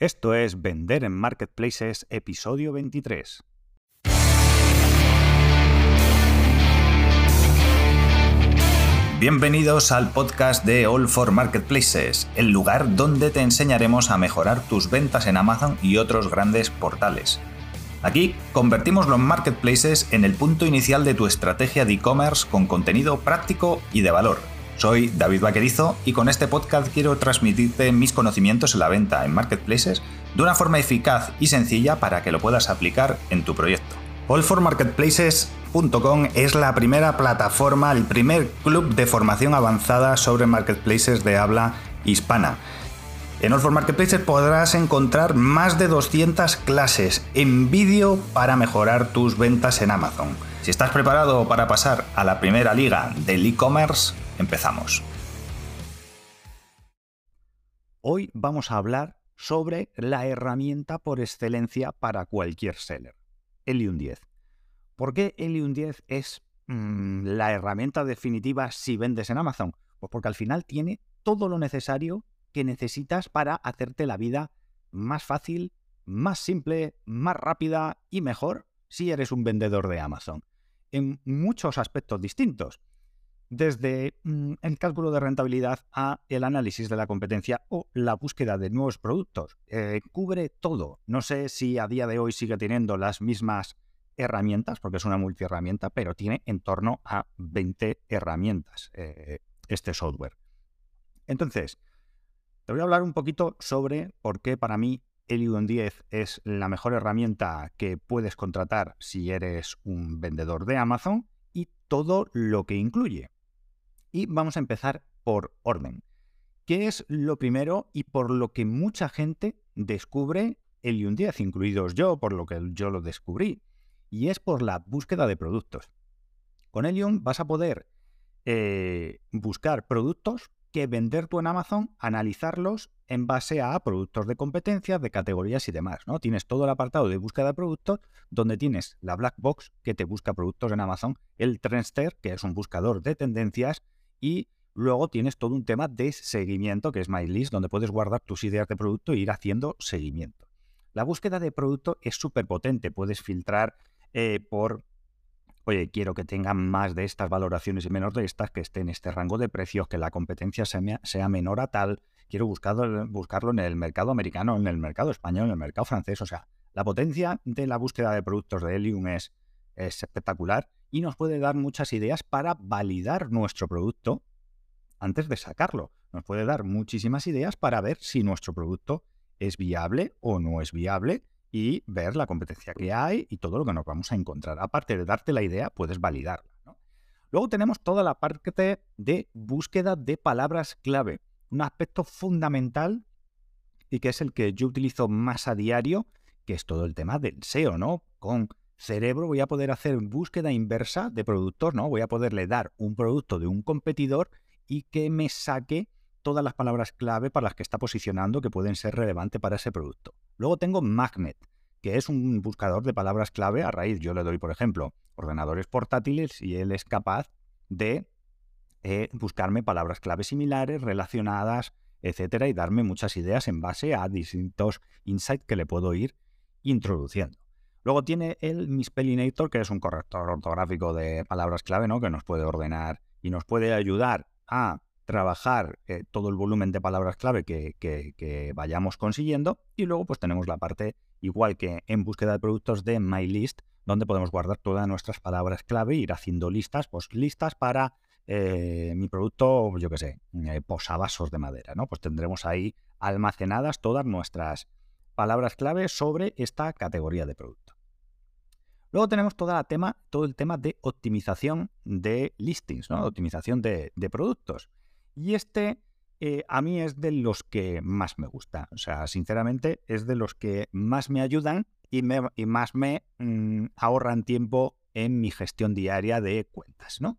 Esto es Vender en Marketplaces, episodio 23. Bienvenidos al podcast de All for Marketplaces, el lugar donde te enseñaremos a mejorar tus ventas en Amazon y otros grandes portales. Aquí convertimos los marketplaces en el punto inicial de tu estrategia de e-commerce con contenido práctico y de valor. Soy David Vaquerizo y con este podcast quiero transmitirte mis conocimientos en la venta en marketplaces de una forma eficaz y sencilla para que lo puedas aplicar en tu proyecto. Allformarketplaces.com es la primera plataforma, el primer club de formación avanzada sobre marketplaces de habla hispana. En All for Marketplaces podrás encontrar más de 200 clases en vídeo para mejorar tus ventas en Amazon. Si estás preparado para pasar a la primera liga del e-commerce, empezamos. Hoy vamos a hablar sobre la herramienta por excelencia para cualquier seller, Helium 10. ¿Por qué Helium 10 es mm, la herramienta definitiva si vendes en Amazon? Pues porque al final tiene todo lo necesario que necesitas para hacerte la vida más fácil, más simple, más rápida y mejor si eres un vendedor de Amazon. En muchos aspectos distintos desde mm, el cálculo de rentabilidad a el análisis de la competencia o la búsqueda de nuevos productos. Eh, cubre todo. No sé si a día de hoy sigue teniendo las mismas herramientas, porque es una multiherramienta, pero tiene en torno a 20 herramientas eh, este software. Entonces, te voy a hablar un poquito sobre por qué para mí Helium 10 es la mejor herramienta que puedes contratar si eres un vendedor de Amazon y todo lo que incluye. Y vamos a empezar por orden. ¿Qué es lo primero y por lo que mucha gente descubre Helium 10, incluidos yo, por lo que yo lo descubrí? Y es por la búsqueda de productos. Con Helium vas a poder eh, buscar productos que vender tú en Amazon, analizarlos en base a productos de competencia, de categorías y demás. ¿no? Tienes todo el apartado de búsqueda de productos, donde tienes la Black Box, que te busca productos en Amazon, el Trendster, que es un buscador de tendencias, y luego tienes todo un tema de seguimiento, que es MyList, donde puedes guardar tus ideas de producto e ir haciendo seguimiento. La búsqueda de producto es súper potente. Puedes filtrar eh, por, oye, quiero que tengan más de estas valoraciones y menos de estas, que esté en este rango de precios, que la competencia sea, menor a tal. Quiero buscarlo, buscarlo en el mercado americano, en el mercado español, en el mercado francés. O sea, la potencia de la búsqueda de productos de Helium es espectacular y nos puede dar muchas ideas para validar nuestro producto antes de sacarlo. Nos puede dar muchísimas ideas para ver si nuestro producto es viable o no es viable y ver la competencia que hay y todo lo que nos vamos a encontrar. Aparte de darte la idea, puedes validarla. Luego tenemos toda la parte de búsqueda de palabras clave, un aspecto fundamental y que es el que yo utilizo más a diario, que es todo el tema del SEO, ¿no? Con cerebro voy a poder hacer búsqueda inversa de productos, ¿no? Voy a poderle dar un producto de un competidor y que me saque todas las palabras clave para las que está posicionando que pueden ser relevantes para ese producto. Luego tengo Magnet, que es un buscador de palabras clave a raíz. Yo le doy, por ejemplo, ordenadores portátiles y él es capaz de eh, buscarme palabras clave similares, relacionadas, etcétera, y darme muchas ideas en base a distintos insights que le puedo ir introduciendo. Luego tiene el Mispellinator, que es un corrector ortográfico de palabras clave, ¿no? Que nos puede ordenar y nos puede ayudar a trabajar eh, todo el volumen de palabras clave que, vayamos consiguiendo. Y luego pues tenemos la parte, igual que en búsqueda de productos de MyList, donde podemos guardar todas nuestras palabras clave e ir haciendo listas, pues listas para eh, mi producto, yo qué sé, eh, posavasos de madera, ¿no? Pues tendremos ahí almacenadas todas nuestras palabras clave sobre esta categoría de producto. Luego tenemos todo el tema de optimización de listings, ¿no? optimización de, productos. Y este eh, a mí es de los que más me gusta. O sea, sinceramente es de los que más me ayudan y, más me mm, ahorran tiempo en mi gestión diaria de cuentas. ¿no?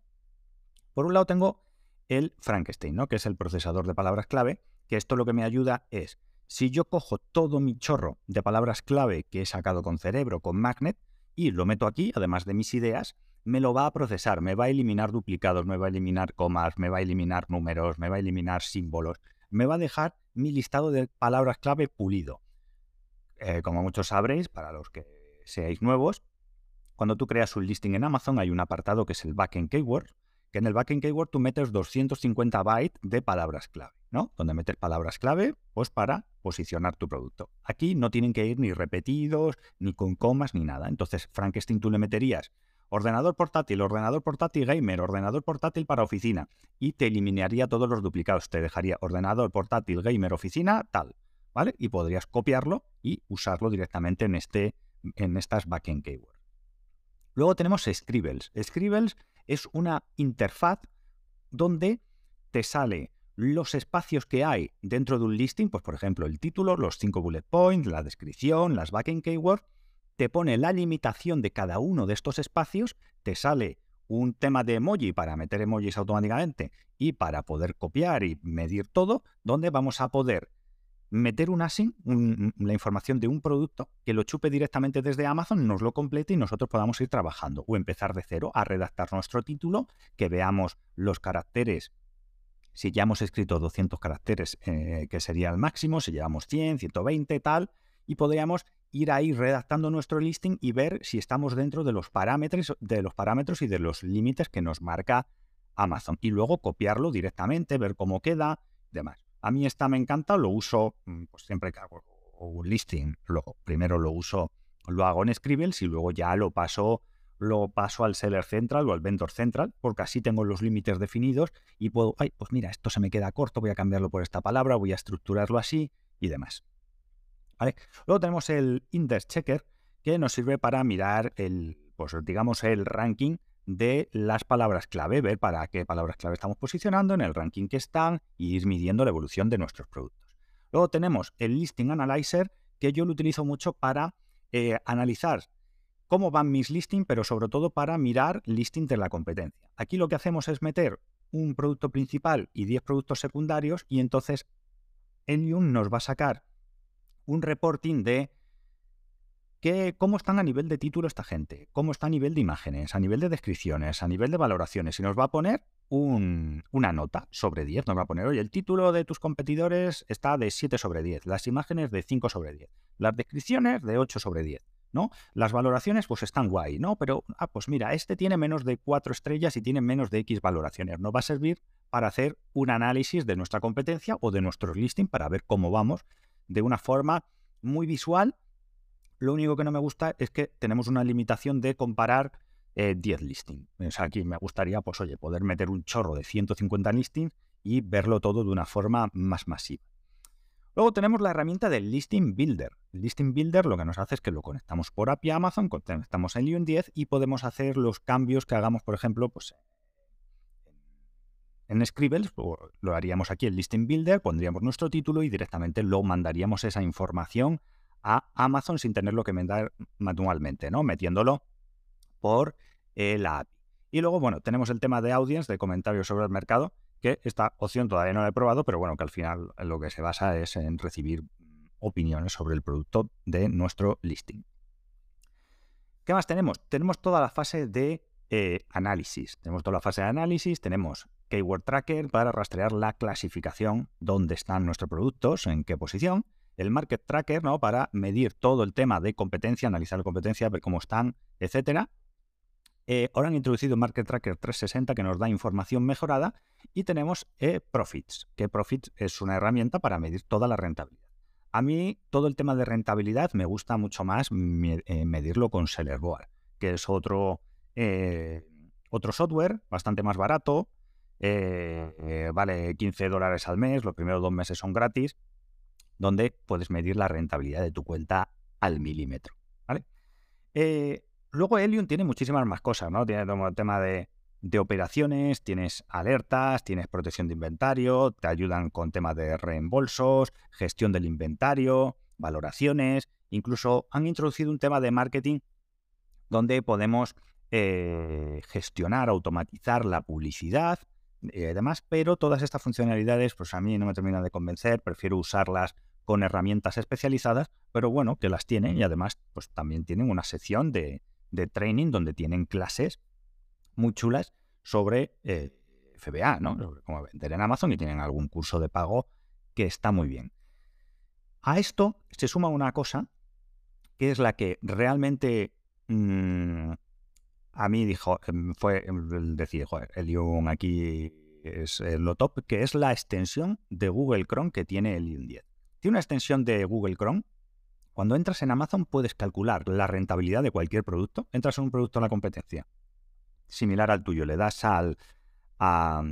Por un lado tengo el Frankenstein, ¿no? que es el procesador de palabras clave, que esto lo que me ayuda es si yo cojo todo mi chorro de palabras clave que he sacado con cerebro, con Magnet, y lo meto aquí, además de mis ideas, me lo va a procesar, me va a eliminar duplicados, me va a eliminar comas, me va a eliminar números, me va a eliminar símbolos, me va a dejar mi listado de palabras clave pulido. eh, como muchos sabréis, para los que seáis nuevos, cuando tú creas un listing en Amazon hay un apartado que es el backend keyword, que en el backend keyword tú metes 250 bytes de palabras clave, ¿no? Donde metes palabras clave, pues para posicionar tu producto. Aquí no tienen que ir ni repetidos, ni con comas, ni nada. Entonces, Frankenstein tú le meterías ordenador portátil, ordenador portátil gamer, ordenador portátil para oficina y te eliminaría todos los duplicados. Te dejaría ordenador portátil gamer oficina tal, ¿vale? Y podrías copiarlo y usarlo directamente en, este, en estas backend keywords. Luego tenemos Scribbles. Scribbles es una interfaz donde te sale los espacios que hay dentro de un listing, pues por ejemplo el título, los cinco bullet points, la descripción, las backend keywords, te pone la limitación de cada uno de estos espacios, te sale un tema de emoji para meter emojis automáticamente y para poder copiar y medir todo, donde vamos a poder meter un async, la información de un producto, que lo chupe directamente desde Amazon, nos lo complete y nosotros podamos ir trabajando o empezar de cero a redactar nuestro título, que veamos los caracteres. Si ya hemos escrito 200 caracteres, eh, que sería el máximo, si llevamos 100, 120, tal, y podríamos ir ahí redactando nuestro listing y ver si estamos dentro de los parámetros, de los parámetros y de los límites que nos marca Amazon. Y luego copiarlo directamente, ver cómo queda, demás. A mí esta me encanta, lo uso mm, pues siempre que hago un listing, primero lo uso, lo hago en Scribbles y luego ya lo paso, lo paso al Seller Central o al Vendor Central, porque así tengo los límites definidos y puedo, ay, pues mira, esto se me queda corto, voy a cambiarlo por esta palabra, voy a estructurarlo así y demás. ¿Vale? Luego tenemos el Index Checker, que nos sirve para mirar el, pues digamos, el ranking de las palabras clave, ver para qué palabras clave estamos posicionando en el ranking que están y ir midiendo la evolución de nuestros productos. Luego tenemos el Listing Analyzer, que yo lo utilizo mucho para eh, analizar cómo van mis listings, pero sobre todo para mirar listings de la competencia. Aquí lo que hacemos es meter un producto principal y 10 productos secundarios y entonces Elium nos va a sacar un reporting de cómo están a nivel de título esta gente, cómo está a nivel de imágenes, a nivel de descripciones, a nivel de valoraciones. Y nos va a poner una nota sobre 10. Nos va a poner, oye, el título de tus competidores está de 7 sobre 10, las imágenes de 5 sobre 10, las descripciones de 8 sobre 10. ¿No? Las valoraciones pues están guay, ¿no? Pero, ah, pues mira, este tiene menos de 4 estrellas y tiene menos de X valoraciones. Nos va a servir para hacer un análisis de nuestra competencia o de nuestro listing para ver cómo vamos de una forma muy visual lo único que no me gusta es que tenemos una limitación de comparar 10 eh, listings. Aquí me gustaría, pues oye, poder meter un chorro de 150 listings y verlo todo de una forma más masiva. Luego tenemos la herramienta del Listing Builder. Listing Builder lo que nos hace es que lo conectamos por API a Amazon, conectamos en Lion 10 y podemos hacer los cambios que hagamos, por ejemplo, pues en Scribbles, lo haríamos aquí en Listing Builder, pondríamos nuestro título y directamente lo mandaríamos esa información a Amazon sin tenerlo que mandar manualmente, ¿no? Metiéndolo por eh, la API. Y luego, bueno, tenemos el tema de audience, de comentarios sobre el mercado, que esta opción todavía no la he probado, pero bueno, que al final lo que se basa es en recibir opiniones sobre el producto de nuestro listing. ¿Qué más tenemos? Tenemos toda la fase de eh, análisis. Tenemos toda la fase de análisis, tenemos Keyword Tracker para rastrear la clasificación, dónde están nuestros productos, en qué posición, el Market Tracker, ¿no? Para medir todo el tema de competencia, analizar la competencia, ver cómo están, etcétera. Eh, ahora han introducido Market Tracker 360 que nos da información mejorada y tenemos eh, Profits, que Profits es una herramienta para medir toda la rentabilidad. A mí todo el tema de rentabilidad me gusta mucho más eh, medirlo con Sellerboard, que es otro, otro software bastante más barato, vale 15 dólares al mes, los primeros dos meses son gratis donde puedes medir la rentabilidad de tu cuenta al milímetro. ¿vale? Luego Helium tiene muchísimas más cosas, ¿no? Tiene todo el tema de, operaciones, tienes alertas, tienes protección de inventario, te ayudan con temas de reembolsos, gestión del inventario, valoraciones, incluso han introducido un tema de marketing donde podemos eh, gestionar, automatizar la publicidad y demás, pero todas estas funcionalidades pues a mí no me terminan de convencer, prefiero usarlas con herramientas especializadas, pero bueno, que las tienen y además pues también tienen una sección de, training donde tienen clases muy chulas sobre eh, FBA, ¿no? Sobre cómo vender en Amazon y tienen algún curso de pago que está muy bien. A esto se suma una cosa que es la que realmente mm, a mí dijo, em, fue decir, joder, Helium aquí es eh, lo top, que es la extensión de Google Chrome que tiene Helium 10. Tiene una extensión de Google Chrome. Cuando entras en Amazon puedes calcular la rentabilidad de cualquier producto. Entras en un producto en la competencia similar al tuyo, le das al, a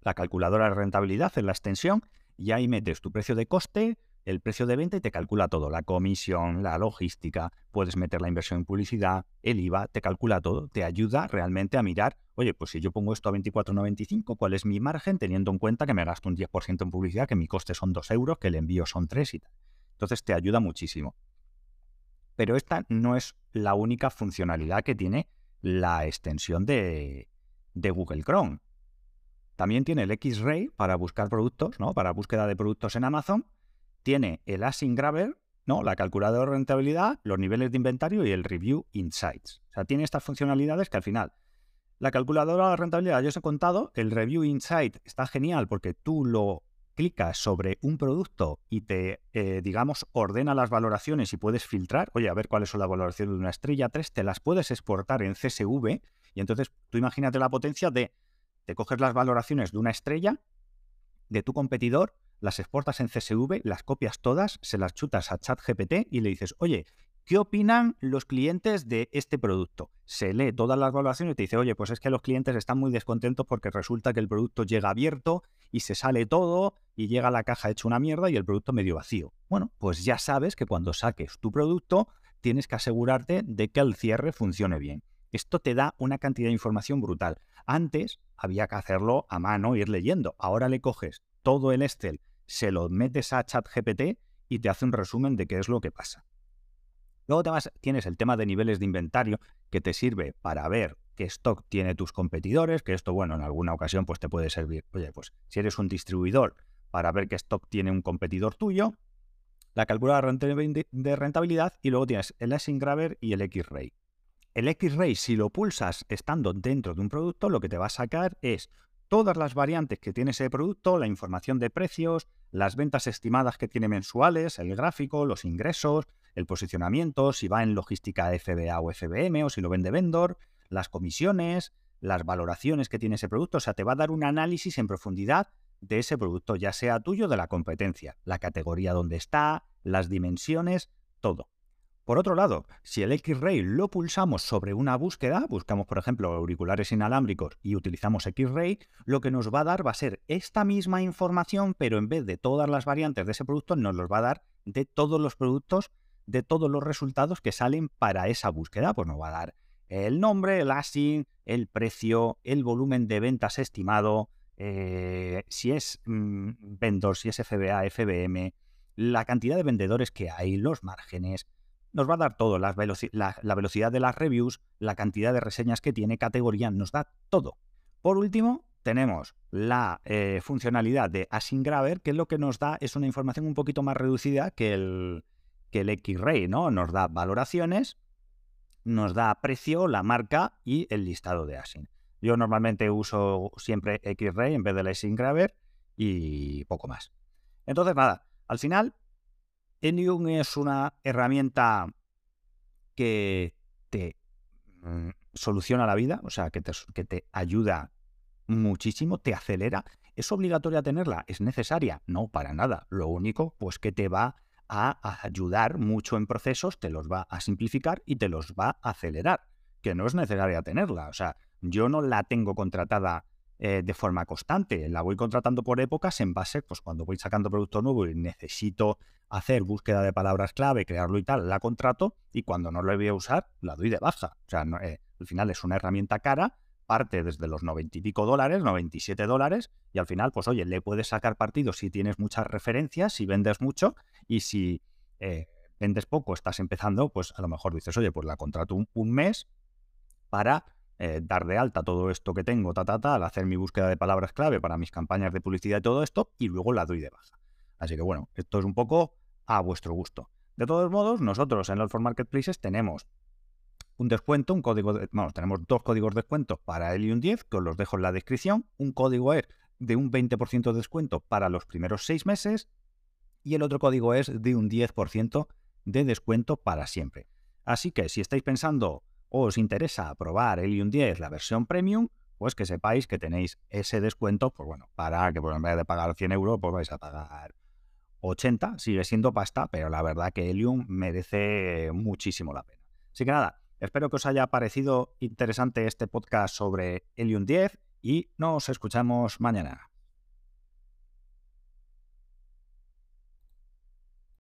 la calculadora de rentabilidad en la extensión y ahí metes tu precio de coste, el precio de venta y te calcula todo, la comisión, la logística, puedes meter la inversión en publicidad, el IVA, te calcula todo, te ayuda realmente a mirar, oye, pues si yo pongo esto a 24,95, ¿cuál es mi margen teniendo en cuenta que me gasto un 10% en publicidad, que mi coste son 2 euros, que el envío son 3 y tal? Entonces te ayuda muchísimo. Pero esta no es la única funcionalidad que tiene la extensión de, Google Chrome. También tiene el X-Ray para buscar productos, ¿no? Para búsqueda de productos en Amazon tiene el Async Grabber, ¿no? la calculadora de rentabilidad, los niveles de inventario y el Review Insights. O sea, tiene estas funcionalidades que al final, la calculadora de rentabilidad, yo os he contado, el Review Insight está genial porque tú lo clicas sobre un producto y te, eh, digamos, ordena las valoraciones y puedes filtrar, oye, a ver cuáles son las valoraciones de una estrella 3, te las puedes exportar en CSV y entonces tú imagínate la potencia de, te coges las valoraciones de una estrella, de tu competidor, las exportas en CSV, las copias todas, se las chutas a ChatGPT y le dices, oye, ¿qué opinan los clientes de este producto? Se lee todas las evaluaciones y te dice, oye, pues es que los clientes están muy descontentos porque resulta que el producto llega abierto y se sale todo y llega a la caja hecho una mierda y el producto medio vacío. Bueno, pues ya sabes que cuando saques tu producto tienes que asegurarte de que el cierre funcione bien. Esto te da una cantidad de información brutal. Antes había que hacerlo a mano, ir leyendo. Ahora le coges todo el Excel se lo metes a ChatGPT y te hace un resumen de qué es lo que pasa. Luego tienes el tema de niveles de inventario que te sirve para ver qué stock tiene tus competidores, que esto, bueno, en alguna ocasión pues te puede servir. Oye, pues si eres un distribuidor para ver qué stock tiene un competidor tuyo, la calculadora de rentabilidad y luego tienes el Grabber y el X-Ray. El X-Ray, si lo pulsas estando dentro de un producto, lo que te va a sacar es todas las variantes que tiene ese producto, la información de precios, las ventas estimadas que tiene mensuales, el gráfico, los ingresos, el posicionamiento, si va en logística FBA o FBM o si lo vende vendor, las comisiones, las valoraciones que tiene ese producto. O sea, te va a dar un análisis en profundidad de ese producto, ya sea tuyo o de la competencia, la categoría donde está, las dimensiones, todo. Por otro lado, si el X-Ray lo pulsamos sobre una búsqueda, buscamos por ejemplo auriculares inalámbricos y utilizamos X-Ray, lo que nos va a dar va a ser esta misma información, pero en vez de todas las variantes de ese producto, nos los va a dar de todos los productos, de todos los resultados que salen para esa búsqueda. Pues nos va a dar el nombre, el ASIN, el precio, el volumen de ventas estimado, eh, si es mm, vendor, si es FBA, FBM, la cantidad de vendedores que hay, los márgenes, nos va a dar todo, la, velocidad de las reviews, la cantidad de reseñas que tiene, categoría, nos da todo. Por último, tenemos la eh, funcionalidad de Async Grabber, que lo que nos da es una información un poquito más reducida que el, que el X-Ray, ¿no? Nos da valoraciones, nos da precio, la marca y el listado de Async. Yo normalmente uso siempre X-Ray en vez del Async Grabber y poco más. Entonces, nada, al final Enium es una herramienta que te mm, soluciona la vida, o sea, que te, que te ayuda muchísimo, te acelera. ¿Es obligatoria tenerla? ¿Es necesaria? No, para nada. Lo único, pues que te va a ayudar mucho en procesos, te los va a simplificar y te los va a acelerar. Que no es necesaria tenerla. O sea, yo no la tengo contratada eh, de forma constante. La voy contratando por épocas en base, pues cuando voy sacando producto nuevo y necesito hacer búsqueda de palabras clave, crearlo y tal, la contrato y cuando no lo voy a usar, la doy de baja. O sea, eh, al final es una herramienta cara, parte desde los 90 y pico dólares, 97 dólares, y al final, pues oye, le puedes sacar partido si tienes muchas referencias, si vendes mucho y si eh, vendes poco, estás empezando, pues a lo mejor dices, oye, pues la contrato un mes para eh, dar de alta todo esto que tengo, ta, ta, ta, al hacer mi búsqueda de palabras clave para mis campañas de publicidad y todo esto, y luego la doy de baja. Así que bueno, esto es un poco a vuestro gusto. De todos modos, nosotros en for Marketplaces tenemos un descuento, un código de, vamos, tenemos dos códigos de descuento para el un 10, que os los dejo en la descripción. Un código es de un 20% de descuento para los primeros seis meses y el otro código es de un 10% de descuento para siempre. Así que si estáis pensando o os interesa probar Helium 10, la versión premium, pues que sepáis que tenéis ese descuento, pues bueno, para que pues en vez de pagar 100 euros, pues vais a pagar 80, sigue siendo pasta, pero la verdad que Helium merece muchísimo la pena. Así que nada, espero que os haya parecido interesante este podcast sobre Helium 10 y nos escuchamos mañana.